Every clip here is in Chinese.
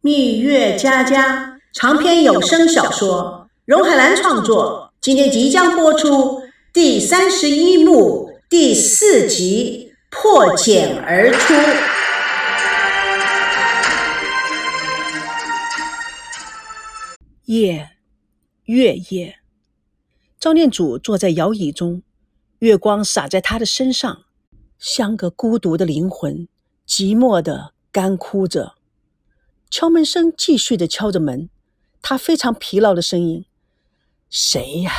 蜜月佳佳长篇有声小说，荣海兰创作，今天即将播出第三十一幕第四集《破茧而出》。夜，月夜，赵念祖坐在摇椅中，月光洒在他的身上，像个孤独的灵魂，寂寞的干枯着。敲门声继续的敲着门，他非常疲劳的声音：“谁呀？”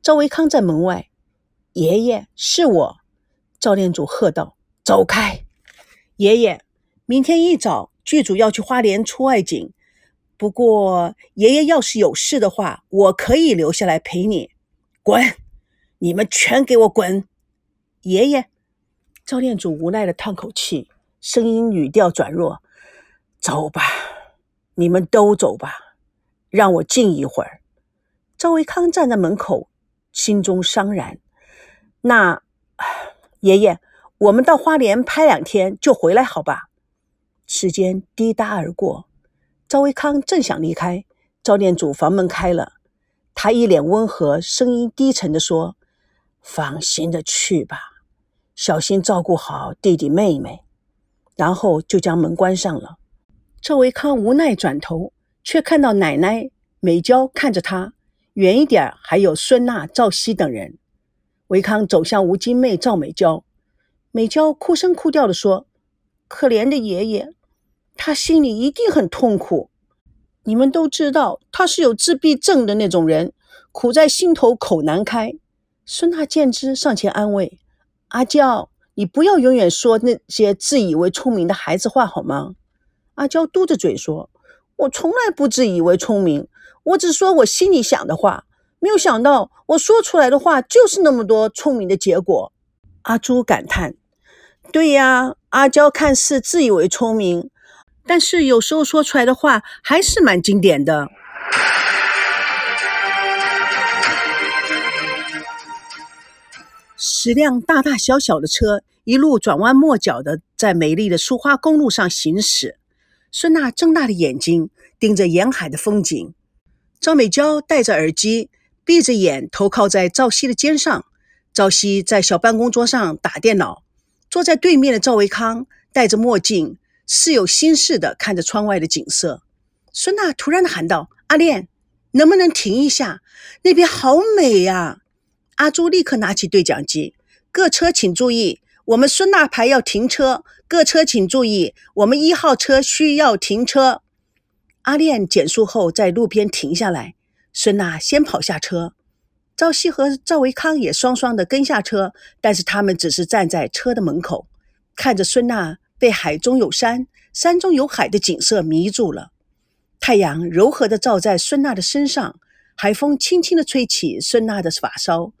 赵维康在门外。“爷爷，是我。”赵念祖喝道，“走开！”爷爷，明天一早剧组要去花莲出外景，不过爷爷要是有事的话，我可以留下来陪你。滚！你们全给我滚！爷爷，赵念祖无奈的叹口气，声音语调转弱。走吧，你们都走吧，让我静一会儿。赵维康站在门口，心中伤然。那爷爷，我们到花莲拍两天就回来，好吧？时间滴答而过，赵维康正想离开，赵念祖房门开了，他一脸温和，声音低沉的说：“放心的去吧，小心照顾好弟弟妹妹。”然后就将门关上了。赵维康无奈转头，却看到奶奶美娇看着他，远一点还有孙娜、赵熙等人。维康走向吴金妹、赵美娇，美娇哭声哭调地说：“可怜的爷爷，他心里一定很痛苦。你们都知道他是有自闭症的那种人，苦在心头口难开。”孙娜见之上前安慰：“阿娇，你不要永远说那些自以为聪明的孩子话好吗？”阿娇嘟着嘴说：“我从来不自以为聪明，我只说我心里想的话。没有想到我说出来的话就是那么多聪明的结果。”阿朱感叹：“对呀，阿娇看似自以为聪明，但是有时候说出来的话还是蛮经典的。”十辆大大小小的车一路转弯抹角的在美丽的苏花公路上行驶。孙娜睁大了眼睛盯着沿海的风景，赵美娇戴着耳机，闭着眼，头靠在赵熙的肩上。赵熙在小办公桌上打电脑，坐在对面的赵维康戴着墨镜，似有心事的看着窗外的景色。孙娜突然的喊道：“阿恋，能不能停一下？那边好美呀！”阿朱立刻拿起对讲机：“各车请注意。”我们孙娜牌要停车，各车请注意，我们一号车需要停车。阿恋减速后在路边停下来，孙娜先跑下车，赵熙和赵维康也双双的跟下车，但是他们只是站在车的门口，看着孙娜被海中有山、山中有海的景色迷住了。太阳柔和的照在孙娜的身上，海风轻轻的吹起孙娜的发梢。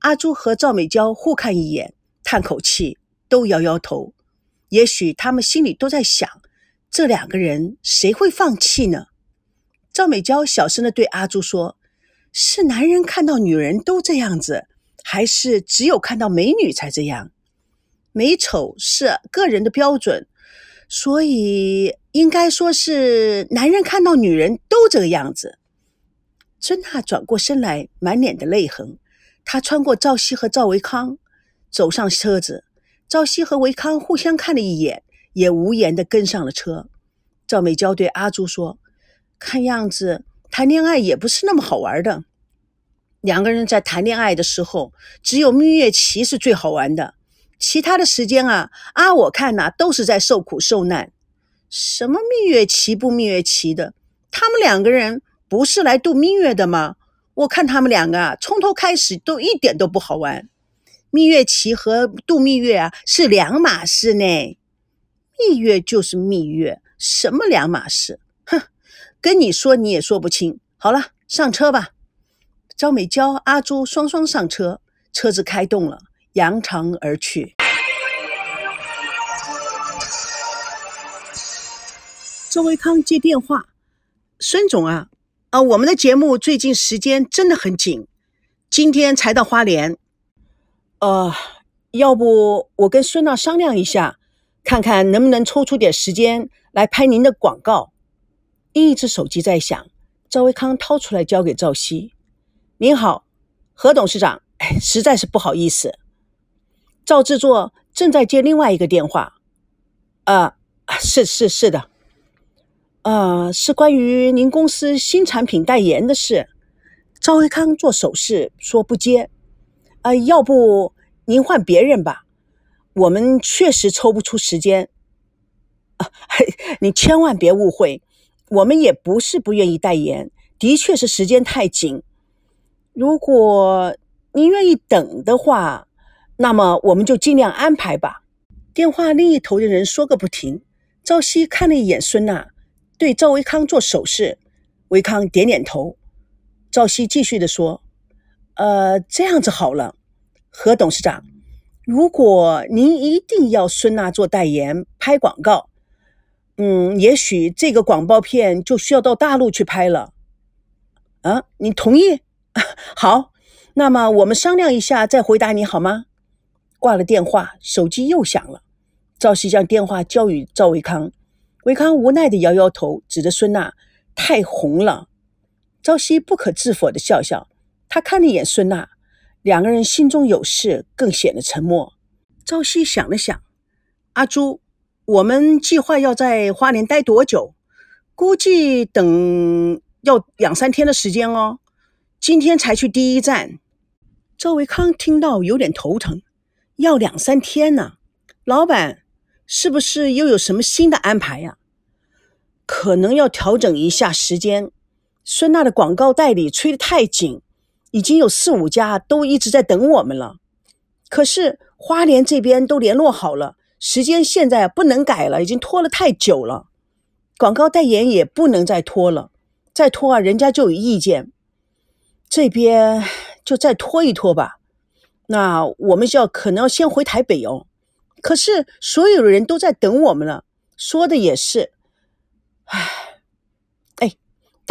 阿朱和赵美娇互看一眼。叹口气，都摇摇头。也许他们心里都在想：这两个人谁会放弃呢？赵美娇小声的对阿朱说：“是男人看到女人都这样子，还是只有看到美女才这样？美丑是个人的标准，所以应该说是男人看到女人都这个样子。”孙娜转过身来，满脸的泪痕。她穿过赵熙和赵维康。走上车子，赵熙和维康互相看了一眼，也无言的跟上了车。赵美娇对阿朱说：“看样子谈恋爱也不是那么好玩的。两个人在谈恋爱的时候，只有蜜月期是最好玩的，其他的时间啊，啊，我看呐，都是在受苦受难。什么蜜月期不蜜月期的？他们两个人不是来度蜜月的吗？我看他们两个啊，从头开始都一点都不好玩。”蜜月期和度蜜月啊是两码事呢，蜜月就是蜜月，什么两码事？哼，跟你说你也说不清。好了，上车吧。赵美娇、阿朱双双上车，车子开动了，扬长而去。周维康接电话：“孙总啊，啊，我们的节目最近时间真的很紧，今天才到花莲。”呃，要不我跟孙娜商量一下，看看能不能抽出点时间来拍您的广告。另一只手机在响，赵维康掏出来交给赵熙：“您好，何董事长，哎，实在是不好意思。”赵制作正在接另外一个电话。啊，是是是的，呃，是关于您公司新产品代言的事。赵维康做手势说不接。呃，要不您换别人吧，我们确实抽不出时间。啊，你千万别误会，我们也不是不愿意代言，的确是时间太紧。如果您愿意等的话，那么我们就尽量安排吧。电话另一头的人说个不停。朝夕看了一眼孙娜，对赵维康做手势，维康点点头。朝夕继续的说：“呃，这样子好了，何董事长，如果您一定要孙娜做代言拍广告，嗯，也许这个广告片就需要到大陆去拍了。啊，你同意？好，那么我们商量一下再回答你好吗？”挂了电话，手机又响了。赵熙将电话交予赵维康，维康无奈的摇摇头，指着孙娜：“太红了。”赵西不可置否的笑笑。他看了一眼孙娜，两个人心中有事，更显得沉默。赵熙想了想：“阿朱，我们计划要在花莲待多久？估计等要两三天的时间哦。今天才去第一站。”赵维康听到有点头疼。要两三天呢，老板是不是又有什么新的安排呀？可能要调整一下时间。孙娜的广告代理催得太紧，已经有四五家都一直在等我们了。可是花莲这边都联络好了，时间现在不能改了，已经拖了太久了。广告代言也不能再拖了，再拖啊，人家就有意见。这边就再拖一拖吧。那我们就要可能要先回台北哦，可是所有的人都在等我们了。说的也是，唉，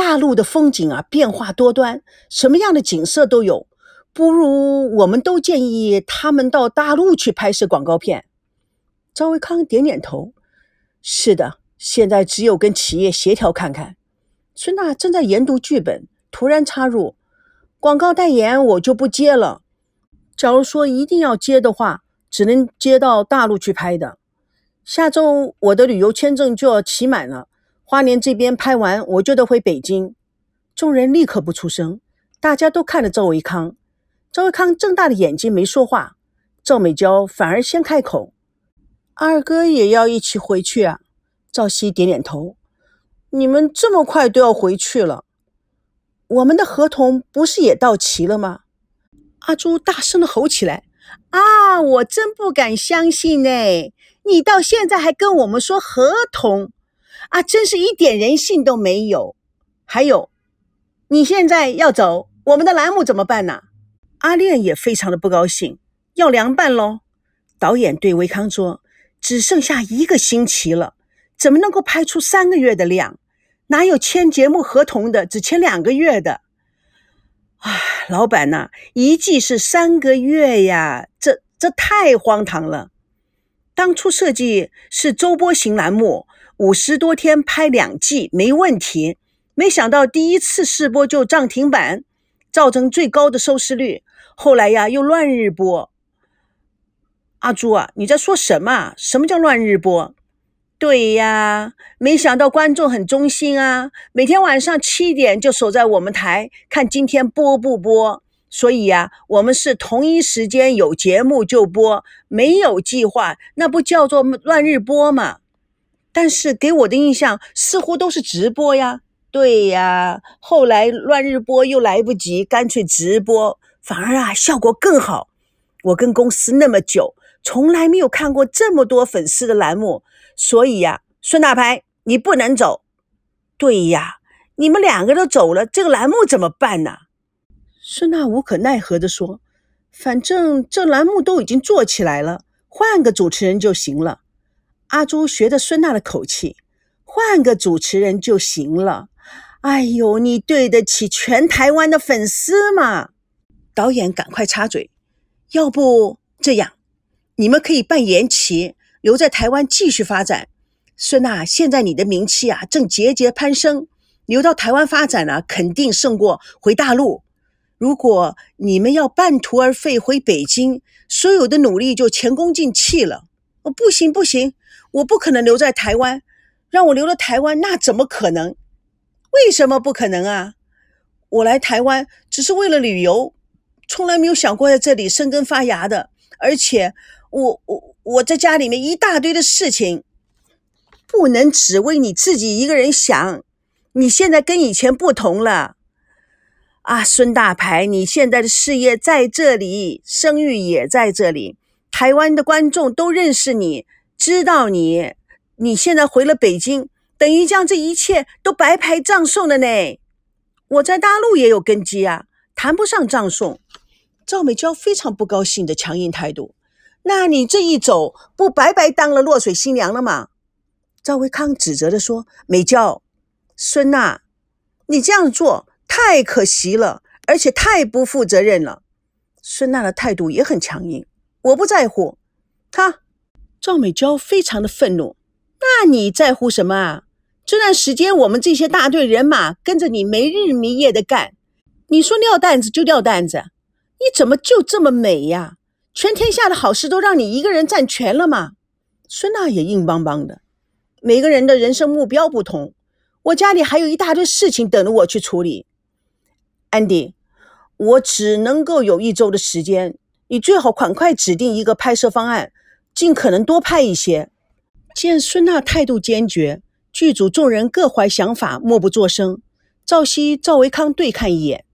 大陆的风景啊，变化多端，什么样的景色都有。不如我们都建议他们到大陆去拍摄广告片。赵维康点点头，是的，现在只有跟企业协调看看。孙娜正在研读剧本，突然插入：广告代言我就不接了。假如说一定要接的话，只能接到大陆去拍的。下周我的旅游签证就要期满了，花莲这边拍完我就得回北京。众人立刻不出声，大家都看着赵维康。赵维康睁大了眼睛没说话。赵美娇反而先开口：“二哥也要一起回去啊？”赵熙点点头：“你们这么快都要回去了？我们的合同不是也到期了吗？”阿朱大声的吼起来：“啊，我真不敢相信呢！你到现在还跟我们说合同，啊，真是一点人性都没有！还有，你现在要走，我们的栏目怎么办呢？”阿炼也非常的不高兴，要凉拌喽。导演对维康说：“只剩下一个星期了，怎么能够拍出三个月的量？哪有签节目合同的只签两个月的？”啊，老板呐，一季是三个月呀，这这太荒唐了。当初设计是周播型栏目，五十多天拍两季没问题。没想到第一次试播就涨停板，造成最高的收视率。后来呀，又乱日播。阿朱啊，你在说什么？什么叫乱日播？对呀，没想到观众很忠心啊，每天晚上七点就守在我们台看今天播不播。所以呀，我们是同一时间有节目就播，没有计划，那不叫做乱日播吗？但是给我的印象似乎都是直播呀。对呀，后来乱日播又来不及，干脆直播，反而啊效果更好。我跟公司那么久，从来没有看过这么多粉丝的栏目。所以呀，孙大牌，你不能走。对呀，你们两个都走了，这个栏目怎么办呢？孙娜无可奈何地说：“反正这栏目都已经做起来了，换个主持人就行了。”阿朱学着孙娜的口气：“换个主持人就行了。”哎呦，你对得起全台湾的粉丝吗？导演赶快插嘴：“要不这样，你们可以办延期。”留在台湾继续发展，孙娜，现在你的名气啊正节节攀升，留到台湾发展啊，肯定胜过回大陆。如果你们要半途而废回北京，所有的努力就前功尽弃了。哦，不行不行，我不可能留在台湾，让我留了台湾，那怎么可能？为什么不可能啊？我来台湾只是为了旅游，从来没有想过在这里生根发芽的。而且，我我我在家里面一大堆的事情，不能只为你自己一个人想。你现在跟以前不同了，啊，孙大牌，你现在的事业在这里，声誉也在这里。台湾的观众都认识你，知道你。你现在回了北京，等于将这一切都白牌葬送了呢。我在大陆也有根基啊，谈不上葬送。赵美娇非常不高兴的强硬态度。那你这一走，不白白当了落水新娘了吗？赵维康指责的说：“美娇，孙娜，你这样做太可惜了，而且太不负责任了。”孙娜的态度也很强硬。我不在乎，他赵美娇非常的愤怒。那你在乎什么啊？这段时间我们这些大队人马跟着你没日没夜的干，你说撂担子就撂担子，你怎么就这么美呀？全天下的好事都让你一个人占全了吗？孙娜也硬邦邦的。每个人的人生目标不同，我家里还有一大堆事情等着我去处理。安迪，我只能够有一周的时间。你最好赶快指定一个拍摄方案，尽可能多拍一些。见孙娜态度坚决，剧组众人各怀想法，默不作声。赵熙、赵维康对看一眼，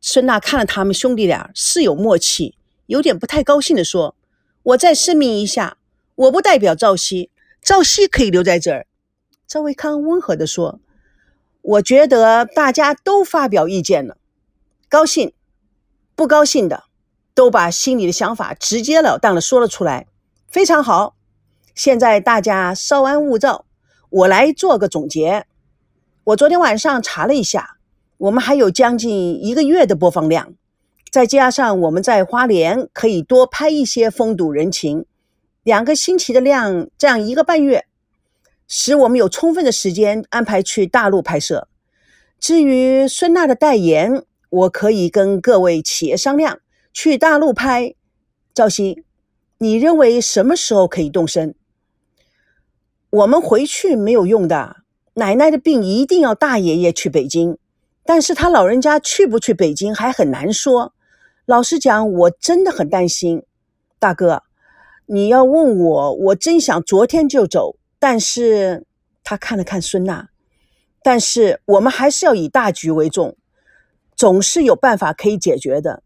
孙娜看了他们兄弟俩，似有默契，有点不太高兴地说：“我再声明一下，我不代表赵熙，赵熙可以留在这儿。”赵维康温和地说：“我觉得大家都发表意见了，高兴、不高兴的。”都把心里的想法直截了当的说了出来，非常好。现在大家稍安勿躁，我来做个总结。我昨天晚上查了一下，我们还有将近一个月的播放量，再加上我们在花莲可以多拍一些风土人情，两个星期的量，这样一个半月，使我们有充分的时间安排去大陆拍摄。至于孙娜的代言，我可以跟各位企业商量。去大陆拍，赵鑫，你认为什么时候可以动身？我们回去没有用的，奶奶的病一定要大爷爷去北京，但是他老人家去不去北京还很难说。老实讲，我真的很担心。大哥，你要问我，我真想昨天就走，但是他看了看孙娜，但是我们还是要以大局为重，总是有办法可以解决的。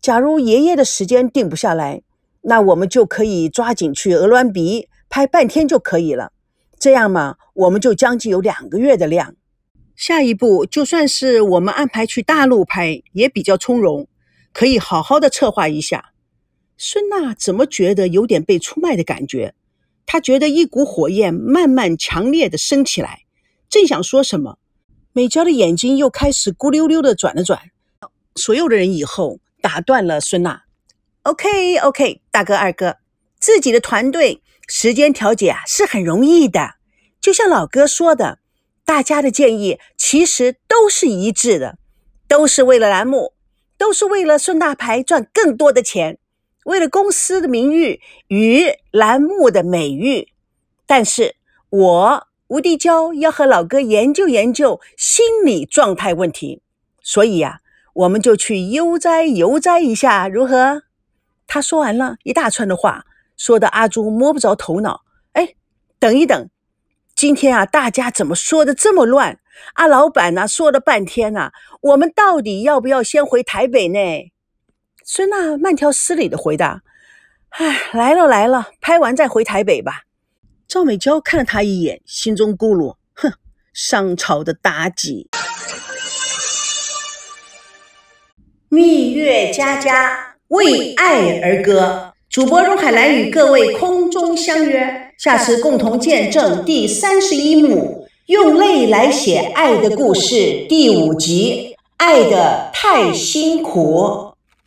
假如爷爷的时间定不下来，那我们就可以抓紧去鹅銮鼻拍半天就可以了。这样嘛，我们就将近有两个月的量。下一步就算是我们安排去大陆拍，也比较从容，可以好好的策划一下。孙娜怎么觉得有点被出卖的感觉？她觉得一股火焰慢慢强烈的升起来，正想说什么，美娇的眼睛又开始咕溜溜的转了转。所有的人以后。打断了孙娜。OK OK，大哥二哥，自己的团队时间调节啊是很容易的。就像老哥说的，大家的建议其实都是一致的，都是为了栏目，都是为了顺大牌赚更多的钱，为了公司的名誉与栏目的美誉。但是我吴地娇要和老哥研究研究心理状态问题，所以呀。我们就去悠哉悠哉一下，如何？他说完了一大串的话，说的阿朱摸不着头脑。哎，等一等，今天啊，大家怎么说的这么乱？阿老板呢，说了半天呢，我们到底要不要先回台北呢？孙娜慢条斯理的回答：“哎，来了来了，拍完再回台北吧。”赵美娇看了他一眼，心中咕噜：“哼，商朝的妲己。”蜜月佳佳为爱而歌，主播荣海兰与各位空中相约，下次共同见证第三十一幕《用泪来写爱的故事》第五集《爱的太辛苦》。